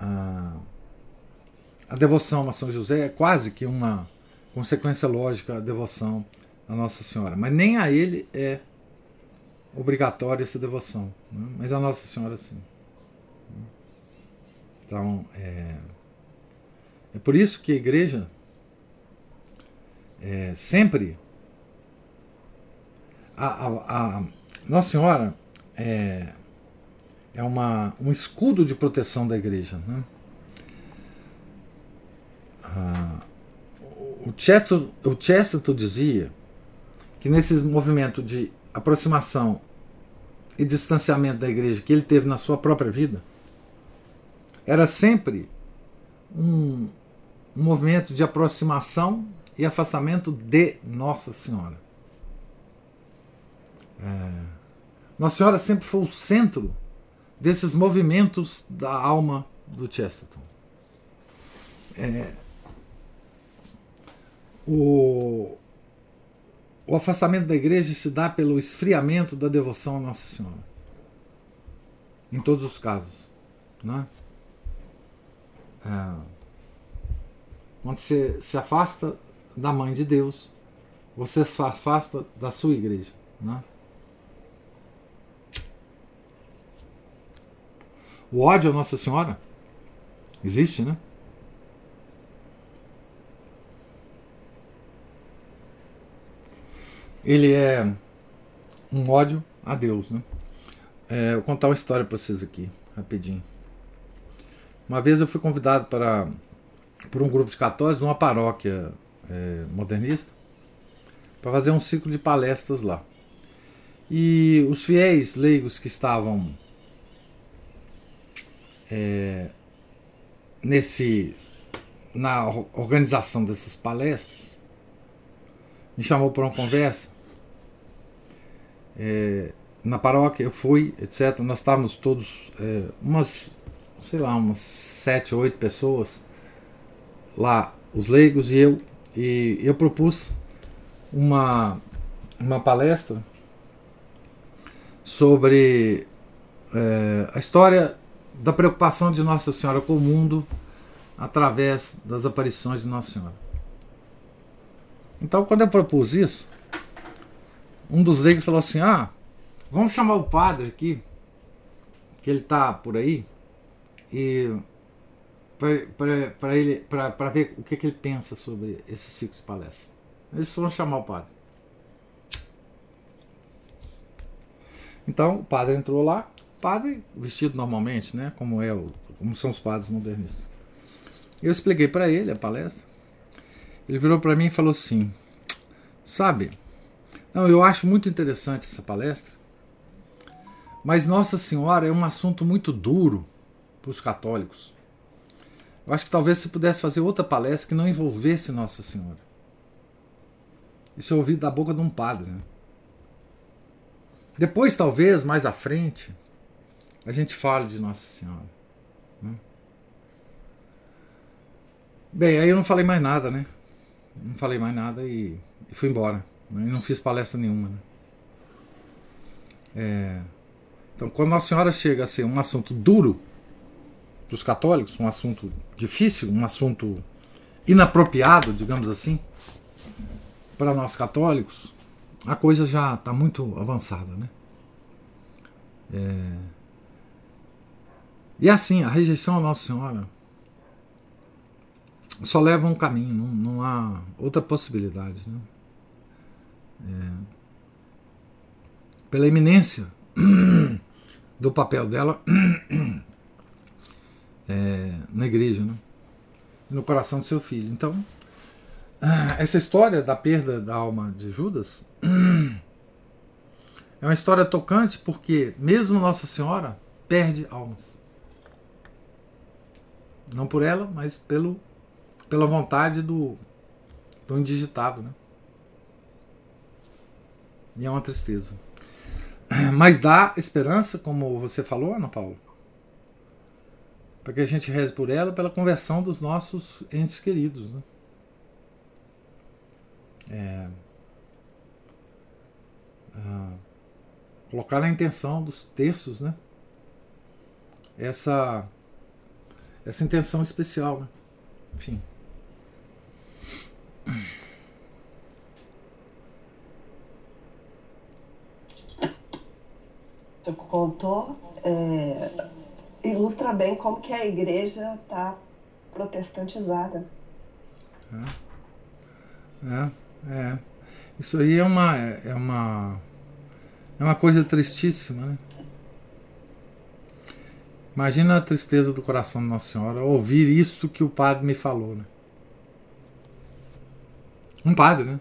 a, a devoção a São José é quase que uma consequência lógica da devoção a Nossa Senhora, mas nem a ele é obrigatória essa devoção, né? mas a Nossa Senhora sim. Então, é, é por isso que a igreja é, sempre a, a, a Nossa Senhora é, é uma, um escudo de proteção da igreja. Né? Ah, o, Chesterton, o dizia que nesse movimento de aproximação e distanciamento da igreja que ele teve na sua própria vida, era sempre um, um movimento de aproximação e afastamento de Nossa Senhora. É, Nossa Senhora sempre foi o centro desses movimentos da alma do Chesterton. É, o, o afastamento da igreja se dá pelo esfriamento da devoção a Nossa Senhora. Em todos os casos. Né? É, quando você se afasta da mãe de Deus, você se afasta da sua igreja. Né? O ódio a Nossa Senhora existe, né? Ele é um ódio a Deus, né? É, vou contar uma história para vocês aqui, rapidinho. Uma vez eu fui convidado para por um grupo de católicos numa paróquia é, modernista para fazer um ciclo de palestras lá. E os fiéis leigos que estavam é, nesse na organização dessas palestras me chamou para uma conversa. É, na paróquia eu fui etc nós estávamos todos é, umas sei lá umas sete ou oito pessoas lá os leigos e eu. E eu propus uma uma palestra sobre é, a história da preocupação de Nossa Senhora com o mundo através das aparições de Nossa Senhora. Então, quando eu propus isso, um dos leigos falou assim: Ah, vamos chamar o padre aqui, que ele está por aí, e para ele para ver o que, que, ele pensa sobre esse ciclo de palestra. Eles foram chamar o padre. Então o padre entrou lá, padre vestido normalmente, né, como é o, como são os padres modernistas. Eu expliquei para ele a palestra. Ele virou para mim e falou assim: "Sabe, não, eu acho muito interessante essa palestra, mas Nossa Senhora é um assunto muito duro para os católicos. Eu acho que talvez se pudesse fazer outra palestra que não envolvesse Nossa Senhora. Isso eu ouvi da boca de um padre. Né? Depois, talvez, mais à frente, a gente fale de Nossa Senhora. Né? Bem, aí eu não falei mais nada, né? Não falei mais nada e, e fui embora. Né? E não fiz palestra nenhuma. Né? É, então, quando Nossa Senhora chega a ser um assunto duro, para os católicos, um assunto difícil, um assunto inapropriado, digamos assim, para nós católicos, a coisa já está muito avançada, né? É... E assim, a rejeição à Nossa Senhora só leva um caminho, não, não há outra possibilidade. Né? É... Pela iminência do papel dela é, na igreja, né? no coração do seu filho. Então, essa história da perda da alma de Judas é uma história tocante porque mesmo Nossa Senhora perde almas. Não por ela, mas pelo, pela vontade do, do indigitado. Né? E é uma tristeza. Mas dá esperança, como você falou, Ana Paula para que a gente reze por ela, pela conversão dos nossos entes queridos. Né? É, ah, colocar na intenção dos terços, né? Essa, essa intenção especial, né? Enfim. Você contou é, ilustra bem como que a igreja está protestantizada. É. é, é. Isso aí é uma, é uma, é uma coisa tristíssima, né? Imagina a tristeza do coração de Nossa Senhora ouvir isso que o padre me falou, né? Um padre, né?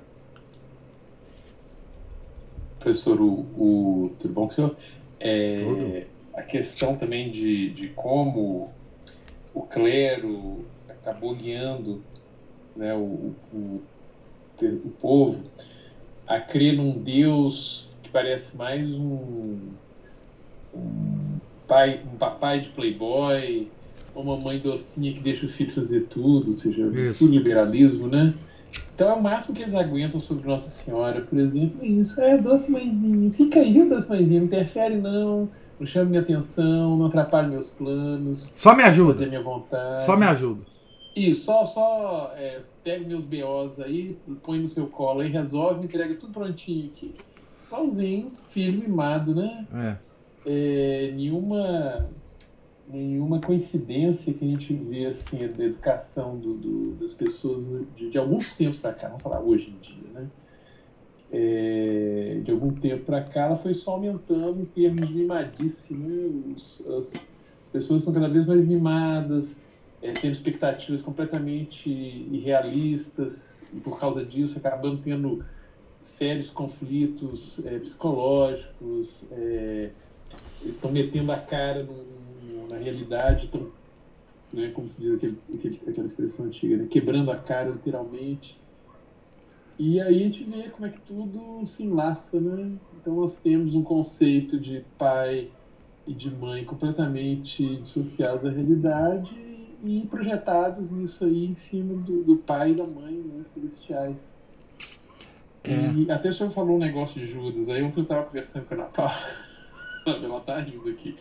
Professor, o, o tudo bom com o senhor? É, a questão também de, de como o clero acabou guiando né, o, o, o povo a crer num Deus que parece mais um, um pai, um papai de playboy, uma mãe docinha que deixa o filho fazer tudo, ou seja, isso. tudo liberalismo, né? Então é o máximo que eles aguentam sobre Nossa Senhora, por exemplo, é isso. É, doce mãezinha, fica aí, doce mãezinha, não interfere não não chame minha atenção, não atrapalhe meus planos. Só me ajuda. Fazer minha vontade. Só me ajuda. Isso, só, só é, pegue meus BOs aí, põe no seu colo aí, resolve, me entrega tudo prontinho aqui. Pauzinho, filho mimado, né? É. é. nenhuma, nenhuma coincidência que a gente vê assim, da educação do, do das pessoas de, de alguns tempos para cá, vamos falar hoje em dia, né? é, de algum tempo para cá, ela foi só aumentando em termos de mimadice. Né? As, as, pessoas estão cada vez mais mimadas, é, tendo expectativas completamente irrealistas, e por causa disso acabando tendo sérios conflitos é, psicológicos, é, estão metendo a cara no, na realidade, estão, né, como se diz aquele, aquele, aquela expressão antiga, né, quebrando a cara literalmente. E aí a gente vê como é que tudo se enlaça, né? Então nós temos um conceito de pai e de mãe completamente dissociados da realidade e projetados nisso aí em cima do, do pai e da mãe né, celestiais. É. E até o senhor falou um negócio de Judas, aí ontem eu estava conversando com a Natal, ela tá rindo aqui.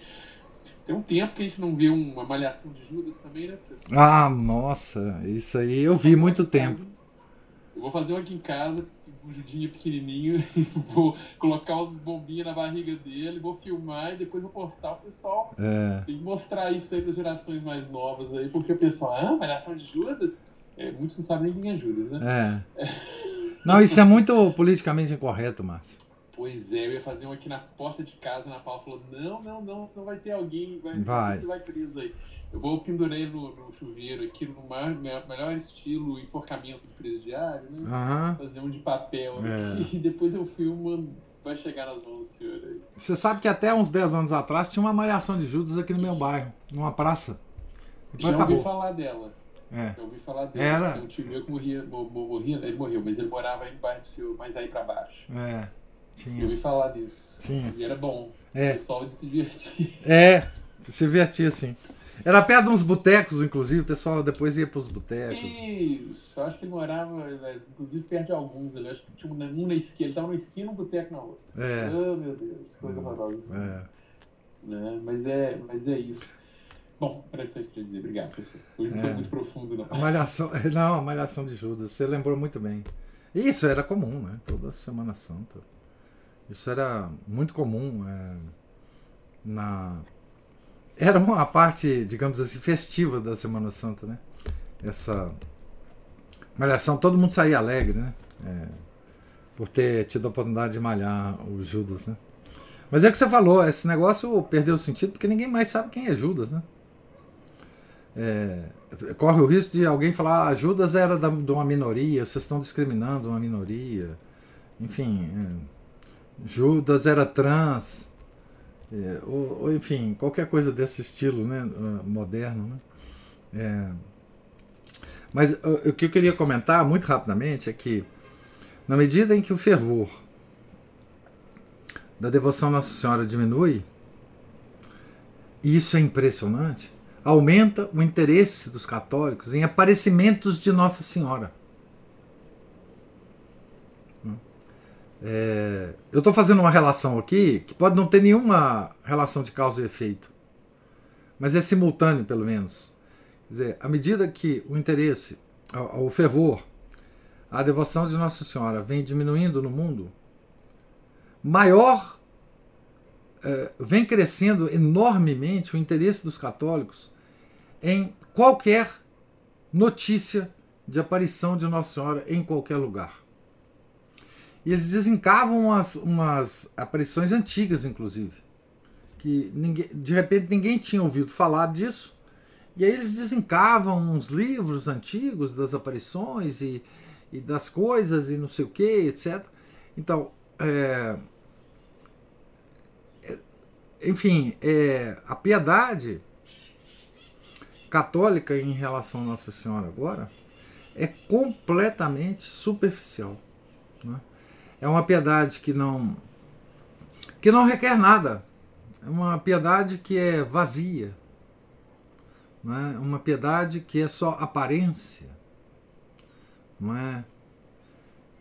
Tem um tempo que a gente não vê uma malhação de Judas também, né, professor? Ah, nossa, isso aí eu vi muito tempo. Eu vou fazer um aqui em casa, um judinho pequenininho, vou colocar os bombinhos na barriga dele, vou filmar e depois vou postar o pessoal. É. Tem que mostrar isso aí para as gerações mais novas aí, porque o pessoal, ah, malhação de Judas? É, muitos não sabem nem quem é Judas, né? É. Não, isso é muito politicamente incorreto, Márcio. Pois é, eu ia fazer um aqui na porta de casa, na Paula falou, não, não, não, senão vai ter alguém, vai, Vai. você vai preso aí. Eu vou pendurei no, no chuveiro aqui, no maior, melhor estilo enforcamento de presidiário, né? Aham. Fazer um de papel É. aqui, e depois eu filmo, vai chegar nas mãos do senhor aí. Você sabe que até uns 10 anos atrás tinha uma malhação de Judas aqui no meu bairro, numa praça. Depois Já ouvi acabou. falar dela. É. Já ouvi falar dele. Era? Tem um tio meu que morria, mo- mo- morria, ele morreu, mas ele morava aí embaixo do seu, mais aí pra baixo. É. Eu Tinha. ouvi falar disso. Tinha. E era bom. O É. pessoal de se divertir. É. Se divertia assim. Era perto de uns botecos, inclusive, o pessoal depois ia pros botecos. Isso, acho que ele morava, né, inclusive, perto de alguns. Ele acho que tinha um na- na esquina, ele tava numa esquina e um boteco na outra. É. Oh, meu Deus, coisa horrorosa. É. Né? Mas, é, mas é isso. Bom, era só isso que eu ia dizer. Obrigado, professor. Hoje não É. foi muito profundo, não. A malhação, não, a malhação de Judas, você lembrou muito bem. Isso era comum, né? Toda Semana Santa. Isso era muito comum é, na era uma parte, digamos assim, festiva da Semana Santa, né? Essa malhação, todo mundo saía alegre, né? É, por ter tido a oportunidade de malhar o Judas, né? Mas é o que você falou, esse negócio perdeu o sentido porque ninguém mais sabe quem é Judas, né? É, corre o risco de alguém falar ah, Judas era da, de uma minoria, vocês estão discriminando uma minoria. Enfim, é, Judas era trans, é, ou, ou, enfim, qualquer coisa desse estilo né, ah, moderno. Né? É, mas ah, o que eu queria comentar muito rapidamente é que, na medida em que o fervor da devoção à Nossa Senhora diminui, e isso é impressionante, aumenta o interesse dos católicos em aparecimentos de Nossa Senhora. É, eu estou fazendo uma relação aqui que pode não ter nenhuma relação de causa e efeito, mas é simultâneo, pelo menos. Quer dizer, à medida que o interesse, o fervor, a devoção de Nossa Senhora vem diminuindo no mundo, maior é, vem crescendo enormemente o interesse dos católicos em qualquer notícia de aparição de Nossa Senhora em qualquer lugar. E eles desencavam umas, umas aparições antigas, inclusive, que ninguém, de repente ninguém tinha ouvido falar disso. E aí eles desencavam uns livros antigos das aparições e, e das coisas e não sei o que, etc. Então, é, enfim, é, a piedade católica em relação a Nossa Senhora agora é completamente superficial. É uma piedade que não que não requer nada. É uma piedade que é vazia. Né? Uma piedade que é só aparência. Não é?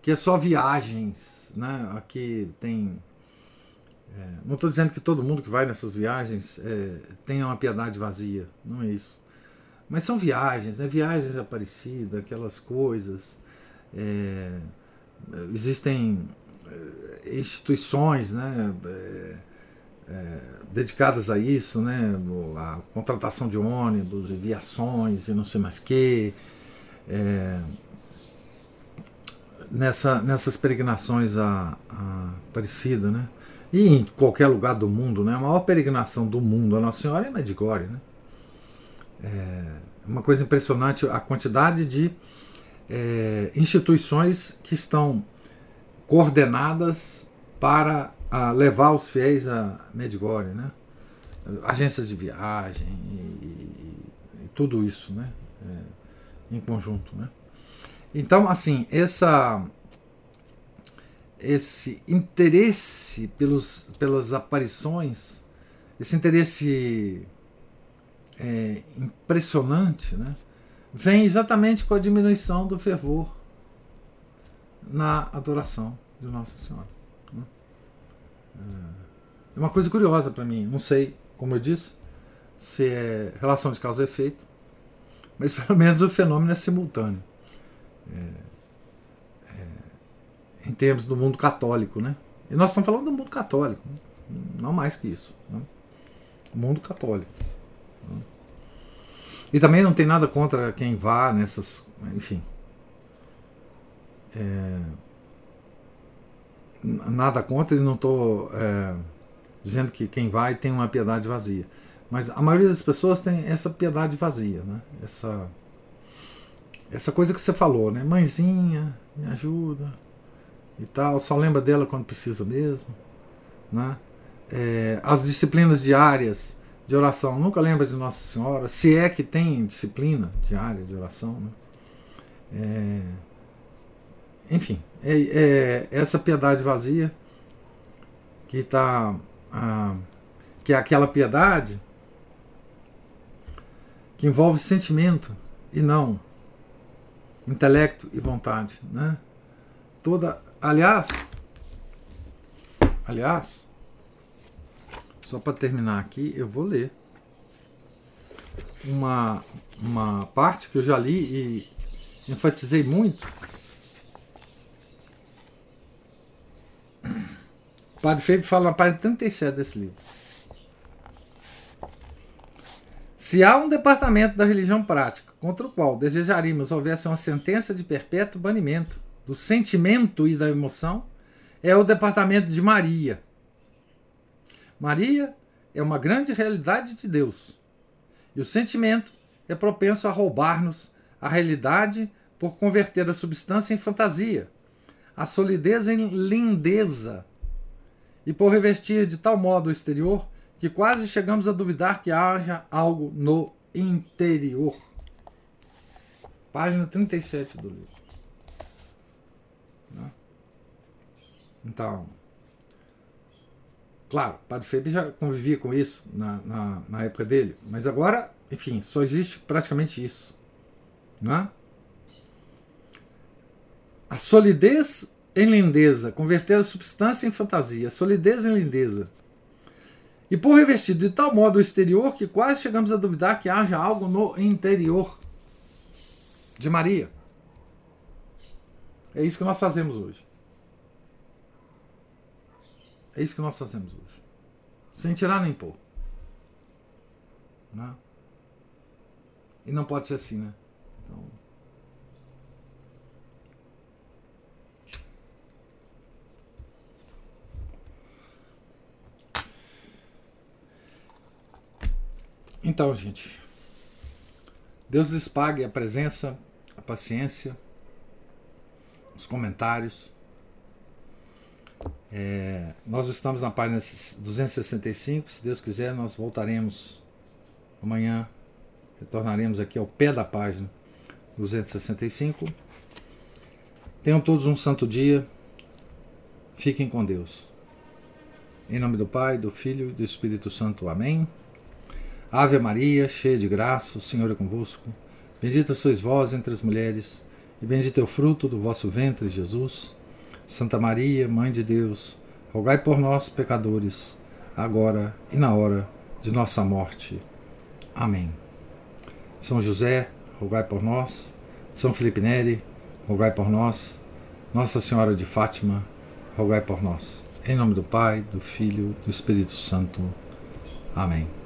Que é só viagens. Né? Aqui tem. É, não estou dizendo que todo mundo que vai nessas viagens é, tenha uma piedade vazia. Não é isso. Mas são viagens, né? viagens aparecidas, aquelas coisas. É, existem instituições né? É, dedicadas a isso, né? a contratação de ônibus, viações e não sei mais que. É, nessa, nessas peregrinações a, a Aparecida, né? E em qualquer lugar do mundo, né? A maior peregrinação do mundo a Nossa Senhora é Medjugorje, né? É uma coisa impressionante a quantidade de é, instituições que estão coordenadas para a, levar os fiéis a Medjugorje, né? Agências de viagem e, e, e tudo isso, né? É, em conjunto, né? Então, assim, essa esse interesse pelos, pelas aparições, esse interesse é, impressionante, né? Vem exatamente com a diminuição do fervor na adoração de Nossa Senhora. Né? É uma coisa curiosa para mim, não sei, como eu disse, se é relação de causa e efeito, mas pelo menos o fenômeno é simultâneo. É, em termos do mundo católico, né? E nós estamos falando do mundo católico, não mais que isso. Né? Mundo católico. Né? E também não tem nada contra quem vá nessas. Enfim. É, nada contra e não estou é, dizendo que quem vai tem uma piedade vazia. Mas a maioria das pessoas tem essa piedade vazia, né? Essa, essa coisa que você falou, né? Mãezinha, me ajuda e tal. Só lembra dela quando precisa mesmo, né? É, as disciplinas diárias de oração, nunca lembra de Nossa Senhora, se é que tem disciplina diária de oração, né? É, enfim, é, é, essa piedade vazia que está que é aquela piedade que envolve sentimento e não intelecto e vontade, né? Toda, aliás, aliás, só para terminar aqui, eu vou ler uma uma parte que eu já li e enfatizei muito. O Padre Febre fala na página 37 desse livro. Se há um departamento da religião prática contra o qual desejaríamos houvesse uma sentença de perpétuo banimento do sentimento e da emoção, é o departamento de Maria. Maria é uma grande realidade de Deus. E o sentimento é propenso a roubar-nos a realidade por converter a substância em fantasia, a solidez em lindeza, e por revestir de tal modo o exterior que quase chegamos a duvidar que haja algo no interior. Página 37 do livro. Né? Então, claro, Padre Febre já convivia com isso na, na, na, época dele, mas agora, enfim, só existe praticamente isso. Né? A solidez em lindeza, converter a substância em fantasia, a solidez em lindeza e por revestido de tal modo o exterior que quase chegamos a duvidar que haja algo no interior de Maria. É isso que nós fazemos hoje. É isso que nós fazemos hoje. Sem tirar nem pôr. Né? E não pode ser assim, né? Então. Então, gente, Deus lhes pague a presença, a paciência, os comentários. É, nós estamos na página 265. Se Deus quiser, nós voltaremos amanhã. Retornaremos aqui ao pé da página 265. Tenham todos um santo dia. Fiquem com Deus. Em nome do Pai, do Filho e do Espírito Santo. Amém. Ave Maria, cheia de graça, o Senhor é convosco. Bendita sois vós entre as mulheres, e bendito é o fruto do vosso ventre, Jesus. Santa Maria, Mãe de Deus, rogai por nós, pecadores, agora e na hora de nossa morte. Amém. São José, rogai por nós. São Felipe Neri, rogai por nós. Nossa Senhora de Fátima, rogai por nós. Em nome do Pai, do Filho e do Espírito Santo. Amém.